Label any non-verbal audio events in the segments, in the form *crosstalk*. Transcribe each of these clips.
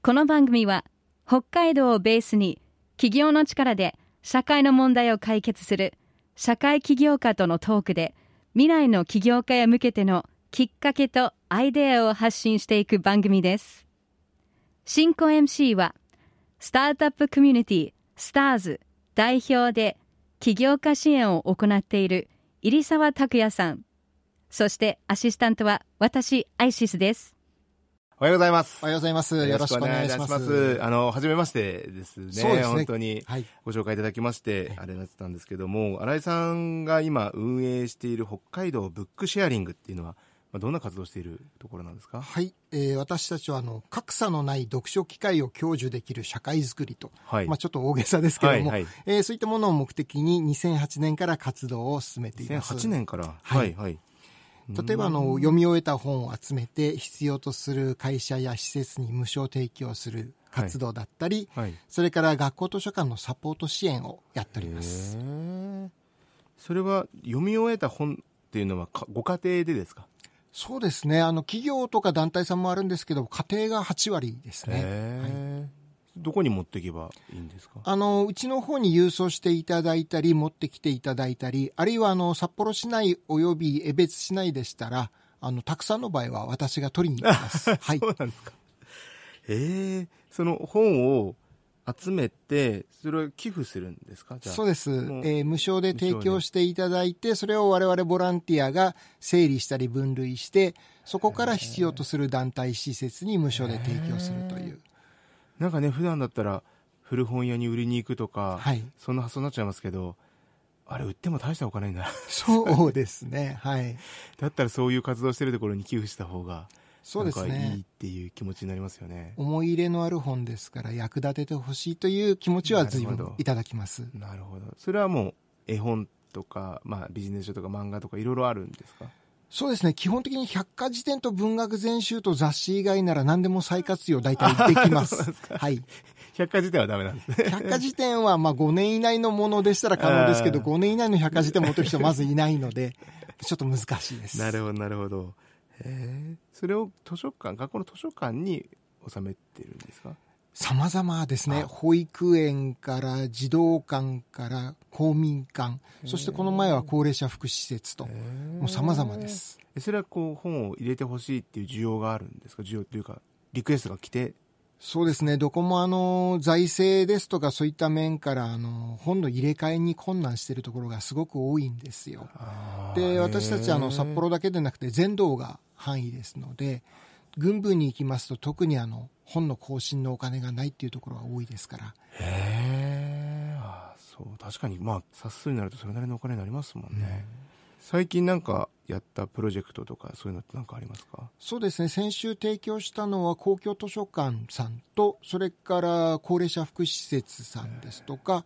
この番組は北海道をベースに企業の力で社会の問題を解決する社会起業家とのトークで未来の起業家へ向けてのきっかけとアイデアを発信していく番組です。進行 MC はスタートアップコミュニティスターズ代表で起業家支援を行っている入澤拓也さん。そしてアシスタントは私アイシスです。おはようございます。おはようございます。よろしくお願いします。ます。あの、はじめましてですね。そうですね。本当にご紹介いただきまして、はい、あれなってたんですけども、新井さんが今運営している北海道ブックシェアリングっていうのは、まあ、どんな活動しているところなんですか？はい、えー、私たちはあの格差のない読書機会を享受できる社会づくりと、はい、まあ、ちょっと大げさですけども、はいはい、えー、そういったものを目的に2008年から活動を進めています。2008年から？はい、はい例えばあの読み終えた本を集めて必要とする会社や施設に無償提供する活動だったり、はい。はい、それから学校図書館のサポート支援をやっております。それは読み終えた本っていうのはご家庭でですか？そうですね。あの企業とか団体さんもあるんですけど家庭が8割ですね、はいどこに持っていけばいいんですか？あのうちの方に郵送していただいたり持ってきていただいたりあるいはあの札幌市内および江別市内でしたらあのたくさんの場合は私が取りに行きます。*laughs* はい、そうなんですか。ええ。ー、その本を集めて、それを寄付するんですか？そうです、えー、無償で提供していただいて、それを我々ボランティアが整理したり分類して、そこから必要とする団体施設に無償で提供するという。なんかね普段だったら古本屋に売りに行くとか、はい、そんな発想になっちゃいますけどあれ売っても大したお金にな。るそうですね。はい。*laughs* だったらそういう活動してるところに寄付した方がそうですね。いいっていう気持ちになりますよね。思い入れのある本ですから役立ててほしいという気持ちは随分いただきます。なるほど。それはもう絵本とか、まあ、ビジネス書とか漫画とかいろいろあるんですか？そうですね。基本的に百科事典と文学全集と雑誌以外なら何でも再活用大体できます。*laughs* はい。百科事典はダメなんですね。百科事典はまあ5年以内のものでしたら可能ですけど、5年以内の百科事典を持ってる人はまずいないので、*laughs* ちょっと難しいです。なるほど、なるほど。へそれを図書館、学校の図書館に収めてるんですか？様々ですね。保育園から児童館から公民館、そしてこの前は高齢者福祉施設と、もう様々です。それはこう本を入れてほしいっていう需要があるんですか？需要というか、リクエストが来て？そうですね。どこもあの、財政ですとかそういった面から、あの、本の入れ替えに困難しているところがすごく多いんですよ。で、私たちあの、札幌だけでなくて全道が範囲ですので、軍部に行きますと特にあの、本の更新のお金がないっていうところが多いですから。へえそう。確かにまあ冊数になるとそれなりのお金になりますもんね、うん最近なんかやったプロジェクトとかそういうのって何かありますか？そうですね。先週提供したのは公共図書館さんとそれから高齢者福祉施設さんですとか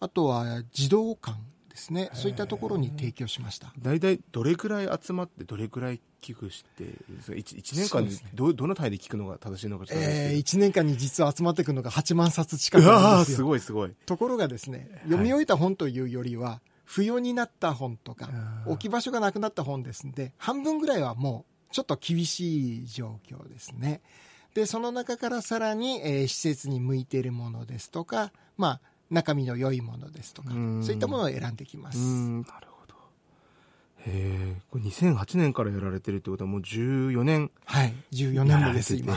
あとは児童館ですね。そういったところに提供しました。大体どれくらい集まってどれくらい寄付して1 1年間にど,、ね、どの単位で聞くのが正しいのかちょっとえー、1年間に実は集まってくるのが8万冊近くなんですよ。*laughs* すごいすごい。ところがですね読み終えた本というよりは、不要になった本とか置き場所がなくなった本ですんで半分ぐらいはもうちょっと厳しい状況ですね。でその中からさらに、えー、施設に向いているものですとかまあ中身の良いものですとかそういったものを選んできます。なるへえこれ2008年からやられてるってことはもう14年はい。14年目です今。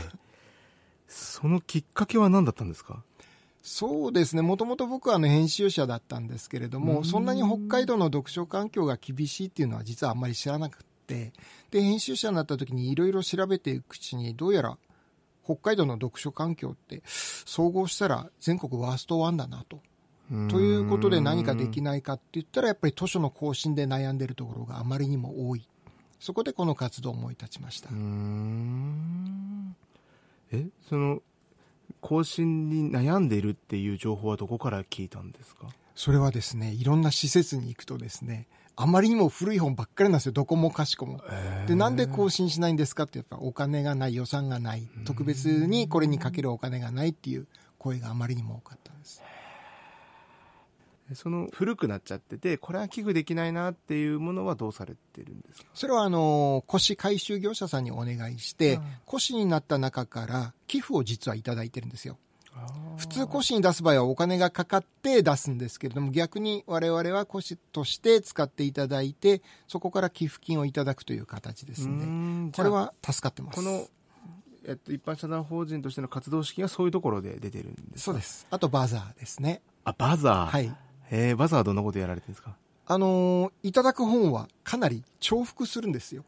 そのきっかけは何だったんですか？そうですね。もともと僕はあの編集者だったんですけれどもそんなに北海道の読書環境が厳しいっていうのは実はあんまり知らなくてで編集者になった時にいろいろ調べていくうちにどうやら北海道の読書環境って総合したら全国ワーストワンだなと。ということで何かできないかって言ったらやっぱり図書の更新で悩んでるところがあまりにも多い。そこでこの活動を思い立ちました。えその更新に悩んでいるっていう情報はどこから聞いたんですか？それはですねいろんな施設に行くとですねあまりにも古い本ばっかりなんですよどこもかしこも。でなんで更新しないんですかってやっぱお金がない予算がない特別にこれにかけるお金がないっていう声があまりにも多かったんです。その古くなっちゃってて、これは寄付できないなっていうものはどうされてるんですか？それはあの、腰回収業者さんにお願いして、腰になった中から寄付を実はいただいてるんですよ。普通腰に出す場合はお金がかかって出すんですけれども逆に我々は腰として使っていただいてそこから寄付金をいただくという形ですのでこれは助かってます。この、えっと、一般社団法人としての活動資金はそういうところで出てるんですそうです。あとバザーですね。あバザー。はい。えー、バザーはどんなことやられてるんですか？あのー、いただく本はかなり重複するんですよ。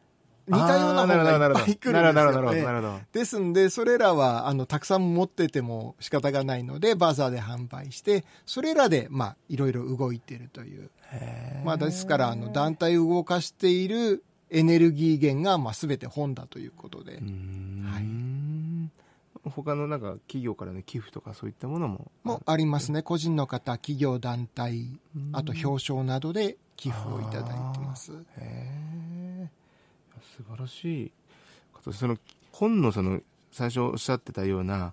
似たような本がいっぱい来るんですよ、ね。ですんで、それらは、あの、たくさん持ってても仕方がないので、バザーで販売して、それらで、まあ、いろいろ動いているという。まあ、ですから、あの、団体を動かしているエネルギー源が、まあ、すべて本だということで。はい。他のなんか企業からの寄付とかそういったものももありますね。個人の方企業団体あと表彰などで寄付をいただいてます。へえ素晴らしい。その本のその最初おっしゃってたような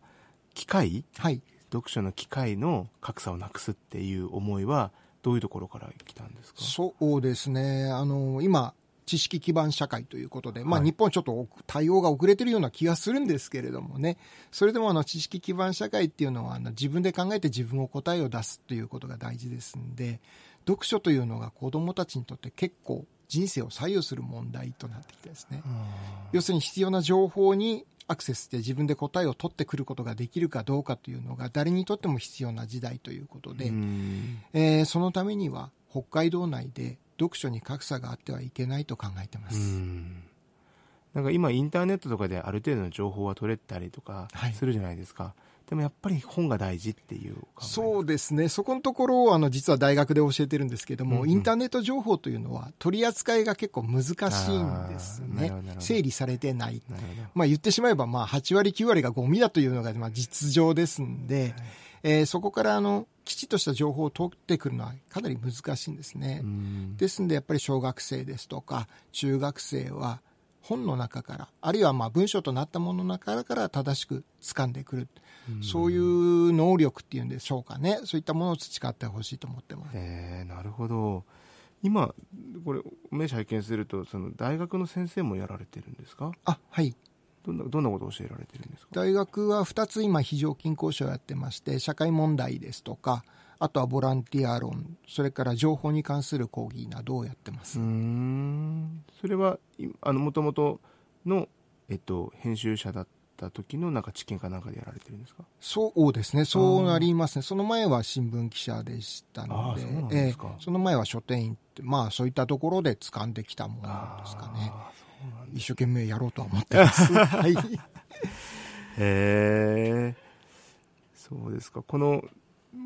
機会、はい、読書の機会の格差をなくすっていう思いはどういうところから来たんですか？そうですね。あの今知識基盤社会ということで、まあ、日本ちょっと対応が遅れてるような気がするんですけれどもね、それでもあの知識基盤社会っていうのはあの自分で考えて自分を答えを出すということが大事ですんで、読書というのが子供たちにとって結構人生を左右する問題となってきてですね、要するに必要な情報にアクセスして自分で答えを取ってくることができるかどうかというのが誰にとっても必要な時代ということで、えー、そのためには北海道内で読書に格差があってはいけないと考えてます。なんか今インターネットとかである程度の情報は取れたりとかするじゃないですか。はい、でもやっぱり本が大事っていうそうですね。そこのところをあの実は大学で教えてるんですけども、うんうん、インターネット情報というのは取り扱いが結構難しいんですね。整理されてない。まあ言ってしまえばまあ8割9割がゴミだというのがまあ実情ですんで、はいえー、そこからあのきちっとした情報を取ってくるのはかなり難しいんですね。ですんでやっぱり小学生ですとか中学生は本の中からあるいはまあ文章となったものの中から正しく掴んでくる。そういう能力っていうんでしょうかね。そういったものを培ってほしいと思ってます。えー、なるほど。今これ名刺拝見するとその大学の先生もやられてるんですか？あはい。どんなどんなことを教えられてるんですか？大学は2つ今非常勤講師をやってまして社会問題ですとかあとはボランティア論それから情報に関する講義などをやってます。うん。それはもともとの、えっと、編集者だった時のなんか知見かなんかでやられてるんですか？そうですね。そうなりますね。その前は新聞記者でしたのでそえー、その前は書店員ってまあそういったところで掴んできたものですかね。一生懸命やろうとは思ってます。*laughs* はい。へえ。そうですか。この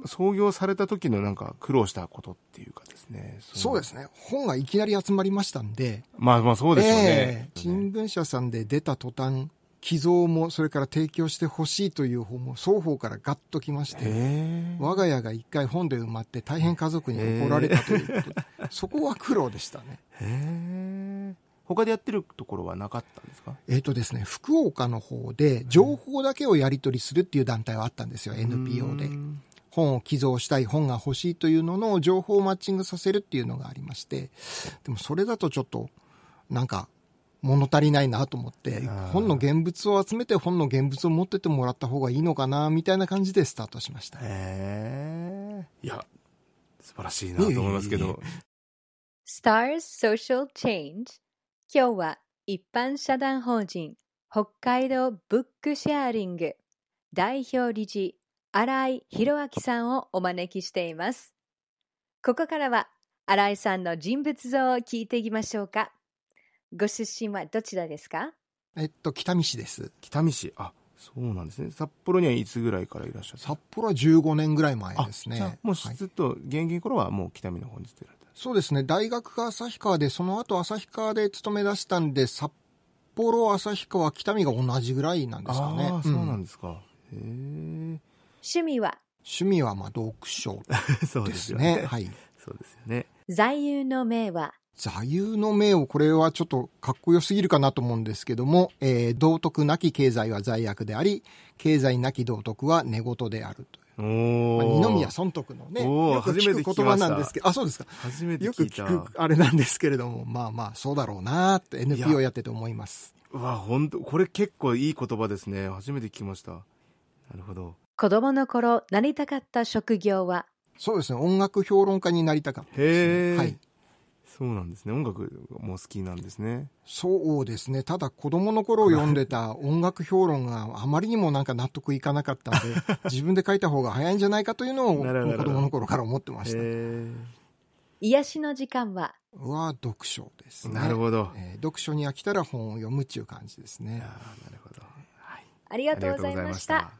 創業された時のなんか苦労したことっていうかですね。そうですね。本がいきなり集まりましたんで。まあまあそうですよね。えー、新聞社さんで出た途端、寄贈もそれから提供してほしいという本も双方からガッときまして我が家が一回本で埋まって大変家族に怒られたということでそこは苦労でしたね。へー他でやってるところはなかったんですか？えっ、とですね、福岡の方で情報だけをやり取りするっていう団体はあったんですよ、NPO で。本を寄贈したい、本が欲しいというのの情報をマッチングさせるっていうのがありまして、でもそれだとちょっと、なんか、物足りないなと思って、本の現物を集めて本の現物を持っててもらった方がいいのかな、みたいな感じでスタートしました。へいや、素晴らしいなと思いますけど。Stars Social Change 今日は一般社団法人北海道ブックシェアリング代表理事新井博明さんをお招きしています。ここからは新井さんの人物像を聞いていきましょうか。ご出身はどちらですか？えっと、北見市です。北見市。あ、そうなんですね。札幌にはいつぐらいからいらっしゃる札幌は15年ぐらい前ですね。もうずっと現役頃はもう北見の方に住んでられそうですね。大学が旭川で、その後旭川で勤め出したんで、札幌、旭川、北見が同じぐらいなんですかね。ああ、そうなんですか。へえ。趣味は？趣味はまあ読書 *laughs* ですね。はい。そうですよね。座右の銘は？座右の銘を、これはちょっとかっこよすぎるかなと思うんですけども、えー、道徳なき経済は罪悪であり、経済なき道徳は寝言であるという。まあ、二宮尊徳のね、よく聞く言葉なんですけど、あ、そうですか。初めてよく聞くあれなんですけれども、まあまあ、そうだろうなって NPO やってて思います。うわ、本当これ結構いい言葉ですね。初めて聞きました。なるほど。子供の頃、なりたかった職業は？そうですね、音楽評論家になりたかったですね。はい。そうなんですね。音楽も好きなんですね。そうですね。ただ子供の頃読んでた音楽評論があまりにもなんか納得いかなかったんで、*laughs* 自分で書いた方が早いんじゃないかというのを子供の頃から思ってました。癒しの時間は？は読書ですね。なるほど、えー、読書に飽きたら本を読むっていう感じですね。なるほど。はい。ありがとうございました。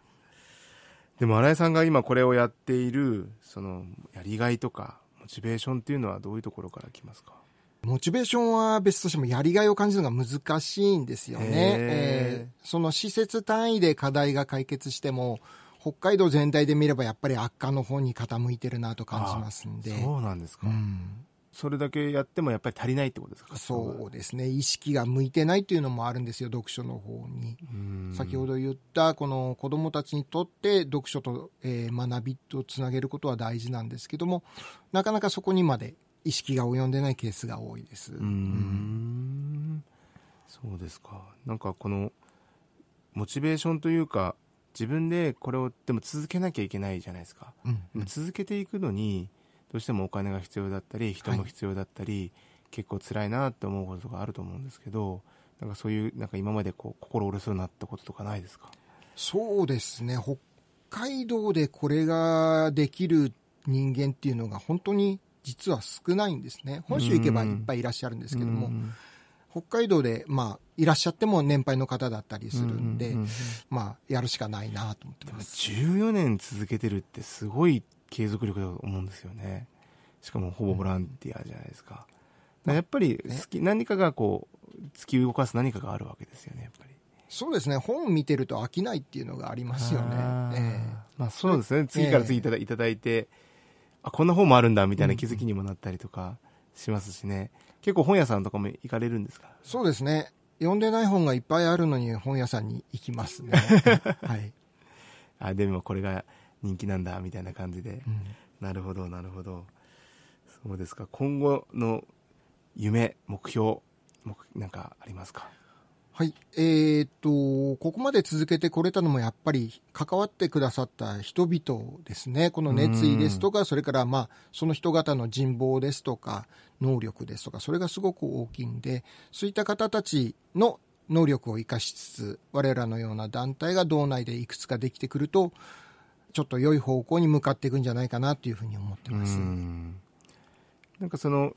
でも新井さんが今これをやっているそのやりがいとかモチベーションっていうのはどういうところからきますか？モチベーションは別としてもやりがいを感じるのが難しいんですよね。えー、その施設単位で課題が解決しても北海道全体で見ればやっぱり悪化の方に傾いてるなと感じますんで。そうなんですか。うん、それだけやってもやっぱり足りないってことですか？そうですね。意識が向いてないっていうのもあるんですよ、読書の方に。先ほど言った、この子供たちにとって読書と、えー、学びとつなげることは大事なんですけども、なかなかそこにまで意識が及んでないケースが多いです。うん。そうですか。なんかこの、モチベーションというか、自分でこれをでも続けなきゃいけないじゃないですか、うんうん、続けていくのにどうしてもお金が必要だったり人も必要だったり、はい、結構辛いなって思うことがあると思うんですけどなんかそういうなんか今までこう心折れそうになったこととかないですか？そうですね。北海道でこれができる人間っていうのが本当に実は少ないんですね。本州行けばいっぱいいらっしゃるんですけども。北海道で、まあ、いらっしゃっても年配の方だったりするんで、まあ、やるしかないなと思ってます。14年続けてるってすごい継続力だと思うんですよね。しかもほぼボランティアじゃないですか。かやっぱり好き、何かがこう、突き動かす何かがあるわけですよね、やっぱり。そうですね。本見てると飽きないっていうのがありますよね。あえー、まあそうですね。次から次いただ,、いただいて、あ、こんな本もあるんだみたいな気づきにもなったりとかしますしね。結構本屋さんとかも行かれるんですか？そうですね。読んでない本がいっぱいあるのに本屋さんに行きますね。*laughs* はい。あ、でもこれが人気なんだみたいな感じで。うん、なるほど、なるほど。そうですか。今後の夢、目標、なんかありますか？はい。えー、っと、ここまで続けてこれたのもやっぱり関わってくださった人々ですね。この熱意ですとか、それからまあ、その人方の人望ですとか、能力ですとか、それがすごく大きいんで、そういった方たちの能力を生かしつつ、我らのような団体が道内でいくつかできてくると、ちょっと良い方向に向かっていくんじゃないかなというふうに思ってます。んなんかその、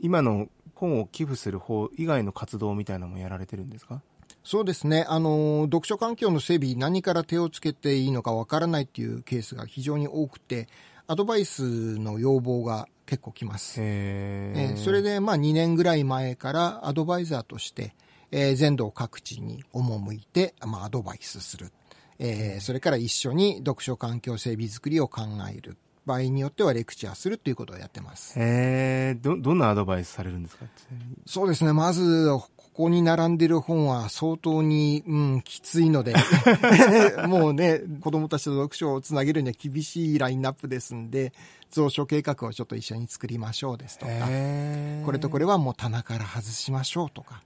今の本を寄付する方以外の活動みたいなのもやられてるんですか？そうですね。あの、読書環境の整備、何から手をつけていいのかわからないっていうケースが非常に多くて、アドバイスの要望が結構来ます。えー、それで、まあ2年ぐらい前からアドバイザーとして、えー、全道各地に赴いて、まあアドバイスする。えー、それから一緒に読書環境整備づくりを考える。場合によってはレクチャーするということをやってます。へえ、ど、どんなアドバイスされるんですか？そうですね。まず、ここに並んでる本は相当に、うん、きついので、*laughs* もうね、子供たちと読書をつなげるには厳しいラインナップですんで、蔵書計画をちょっと一緒に作りましょうですとか、これとこれはもう棚から外しましょうとか、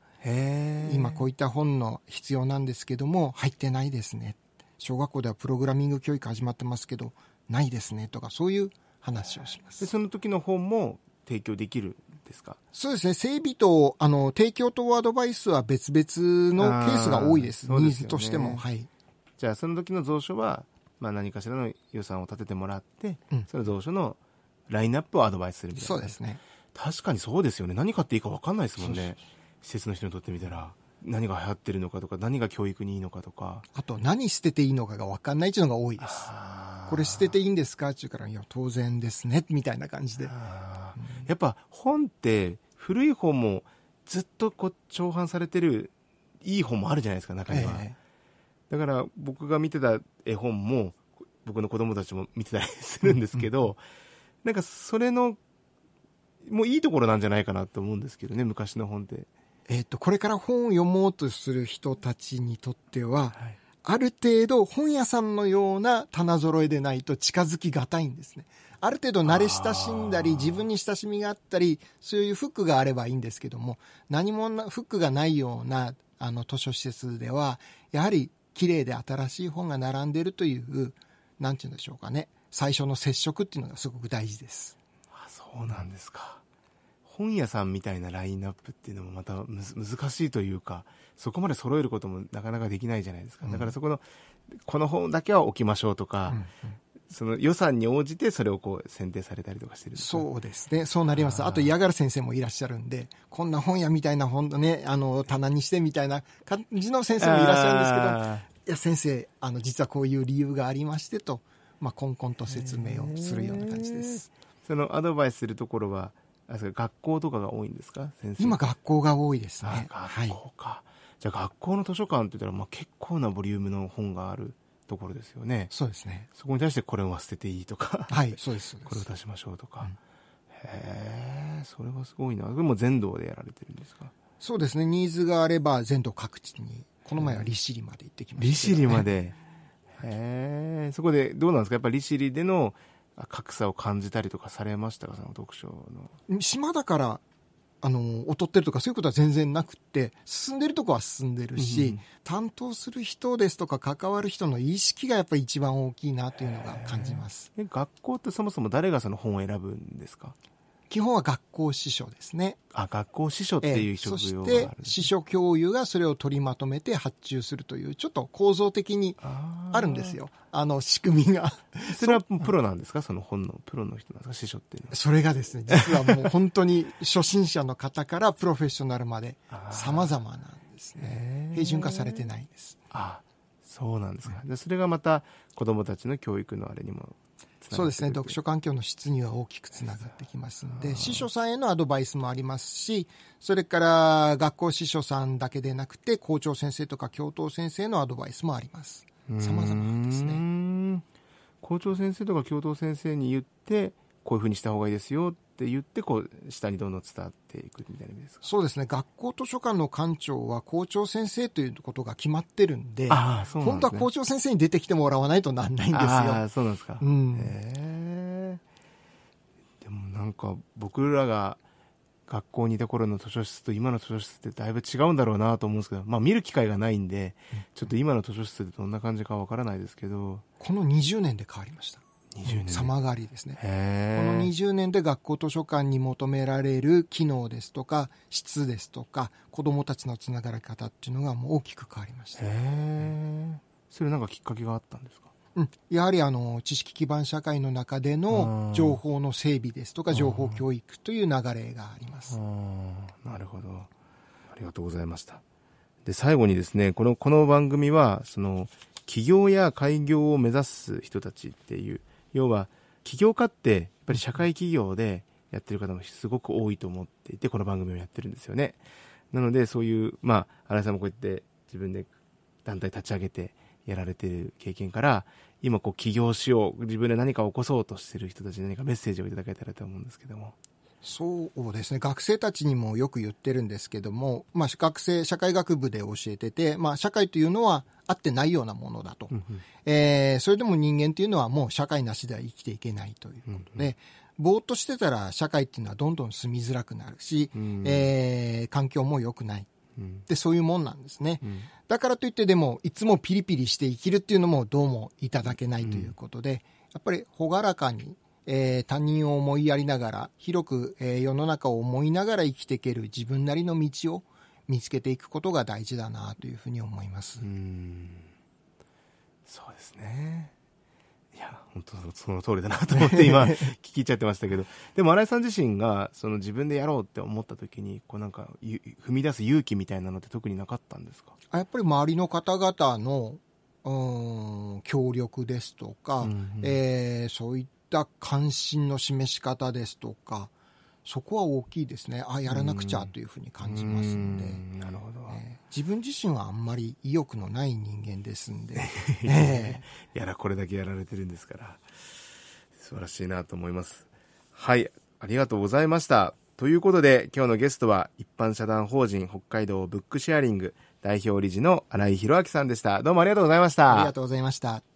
今こういった本の必要なんですけども、入ってないですね。小学校ではプログラミング教育始まってますけど、ないですねとか、そういう話をします。でその時の本も提供できるですか？そうですね。整備と、あの、提供とアドバイスは別々のケースが多いです。ニーズとしても。はい。じゃあ、その時の蔵書は、まあ何かしらの予算を立ててもらって、うん、その蔵書のラインナップをアドバイスするみたいな。そうですね。確かにそうですよね。何買っていいか分かんないですもんね。施設の人にとってみたら。何が流行ってるのかとか、何が教育にいいのかとか。あと、何捨てていいのかが分かんないっていうのが多いです。これ捨てていいんですか？って言うから、いや、当然ですね、みたいな感じで。やっぱ本って、古い本もずっとこう、重版されてる、いい本もあるじゃないですか、中には。えー、だから僕が見てた絵本も、僕の子供たちも見てたりするんですけど、なんかそれの、もういいところなんじゃないかなと思うんですけどね、昔の本って。えっ、と、これから本を読もうとする人たちにとっては、はいある程度本屋さんのような棚揃えでないと近づきがたいんですね。ある程度慣れ親しんだり、自分に親しみがあったり、そういうフックがあればいいんですけども、何もフックがないようなあの図書施設では、やはり綺麗で新しい本が並んでいるという、なんて言うんでしょうかね。最初の接触っていうのがすごく大事です。あそうなんですか。本屋さんみたいなラインナップっていうのもまた難しいというか、そこまで揃えることもなかなかできないじゃないですか。だからそこの、この本だけは置きましょうとか、うんうんその予算に応じてそれをこう選定されたりとかしてるそうですね。そうなります。あと嫌がる先生もいらっしゃるんで、こんな本屋みたいな本ね、あの、棚にしてみたいな感じの先生もいらっしゃるんですけど、いや、先生、あの、実はこういう理由がありましてと、まあ、こんこんと説明をするような感じです。そのアドバイスするところは、あ学校とかが多いんですか？先生今学校が多いですね。学校か。はい、じゃあ学校の図書館って言ったら、まあ、結構なボリュームの本があるところですよね。そうですね。そこに対してこれは捨てていいとかはい、そうです。これを出しましょうとか。うん、へえ、それはすごいな。でも全道でやられてるんですか？そうですね。ニーズがあれば全道各地に。この前は利尻まで行ってきました、ね、利尻まで。へえ、そこでどうなんですか？やっぱり利尻での格差を感じたりとかされましたか？その読書の。島だからあの劣ってるとかそういうことは全然なくて進んでるとこは進んでるし、うん、担当する人ですとか関わる人の意識がやっぱり一番大きいなというのが感じます。学校ってそもそも誰がその本を選ぶんですか？基本は学校司書ですね。あ、学校司書っていう職業がある、えそして、司書教諭がそれを取りまとめて発注するという、ちょっと構造的にあるんですよ。あの、仕組みが。*laughs* それはプロなんですか？その本のプロの人なんですか？司書っていうのは。それがですね、実はもう本当に初心者の方からプロフェッショナルまで *laughs* 様々なんですね。平準化されてないんです。あそうなんですか。でそれがまた子供たちの教育のあれにもそうですね。読書環境の質には大きくつながってきますので司書さんへのアドバイスもありますしそれから学校司書さんだけでなくて校長先生とか教頭先生のアドバイスもあります。様々ですね。校長先生とか教頭先生に言ってこういうふうにした方がいいですよって言ってこう下にどんどん伝わっていくみたいな意味ですか？そうですね。学校図書館の館長は校長先生ということが決まってるんであそうなんです、ね、本当は校長先生に出てきてもらわないとなんないんですよ。あそうなんですか、うん、へでもなんか僕らが学校にいた頃の図書室と今の図書室ってだいぶ違うんだろうなと思うんですけど、まあ、見る機会がないんで、ちょっと今の図書室ってどんな感じかわからないですけど。この20年で変わりました。20年様変わりですね。この20年で学校図書館に求められる機能ですとか質ですとか子どもたちのつながり方っていうのがもう大きく変わりました。それなんかきっかけがあったんですか？うん、やはりあの知識基盤社会の中での情報の整備ですとか情報教育という流れがあります。なるほど。ありがとうございました。で最後にですねこのこの番組はその起業や開業を目指す人たちっていう要は起業家ってやっぱり社会企業でやってる方もすごく多いと思っていてこの番組をやってるんですよね。なのでそういうまあ新井さんもこうやって自分で団体立ち上げてやられてる経験から今こう起業しよう自分で何か起こそうとしてる人たちに何かメッセージをいただけたらと思うんですけども。そうですね。学生たちにもよく言ってるんですけども、まあ、学生社会学部で教えてて、まあ、社会というのはあってないようなものだと、うんうん、えー、それでも人間というのはもう社会なしでは生きていけないということで、うんうん。ぼーっとしてたら社会っていうのはどんどん住みづらくなるし、うん、えー、環境も良くない、うん、でそういうもんなんですね、うん、だからといってでもいつもピリピリして生きるっていうのもどうもいただけないということで、やっぱり朗らかにえー、他人を思いやりながら、広く、えー、世の中を思いながら生きていける自分なりの道を見つけていくことが大事だなというふうに思います。うんそうですね。いや、本当その通りだなと思って今 *laughs* 聞き入っちゃってましたけど、でも新井さん自身がその自分でやろうって思った時に、こうなんか踏み出す勇気みたいなのって特になかったんですか？やっぱり周りの方々のうん協力ですとか、うんうん、えー、そういっった関心の示し方ですとかそこは大きいですね。あやらなくちゃというふうに感じますんで。なるほど、えー、自分自身はあんまり意欲のない人間ですんで、*laughs* えー、やらこれだけやられてるんですから。素晴らしいなと思います。はい。ありがとうございました。ということで今日のゲストは一般社団法人北海道ブックシェアリング代表理事の新井博明さんでした。どうもありがとうございました。ありがとうございました。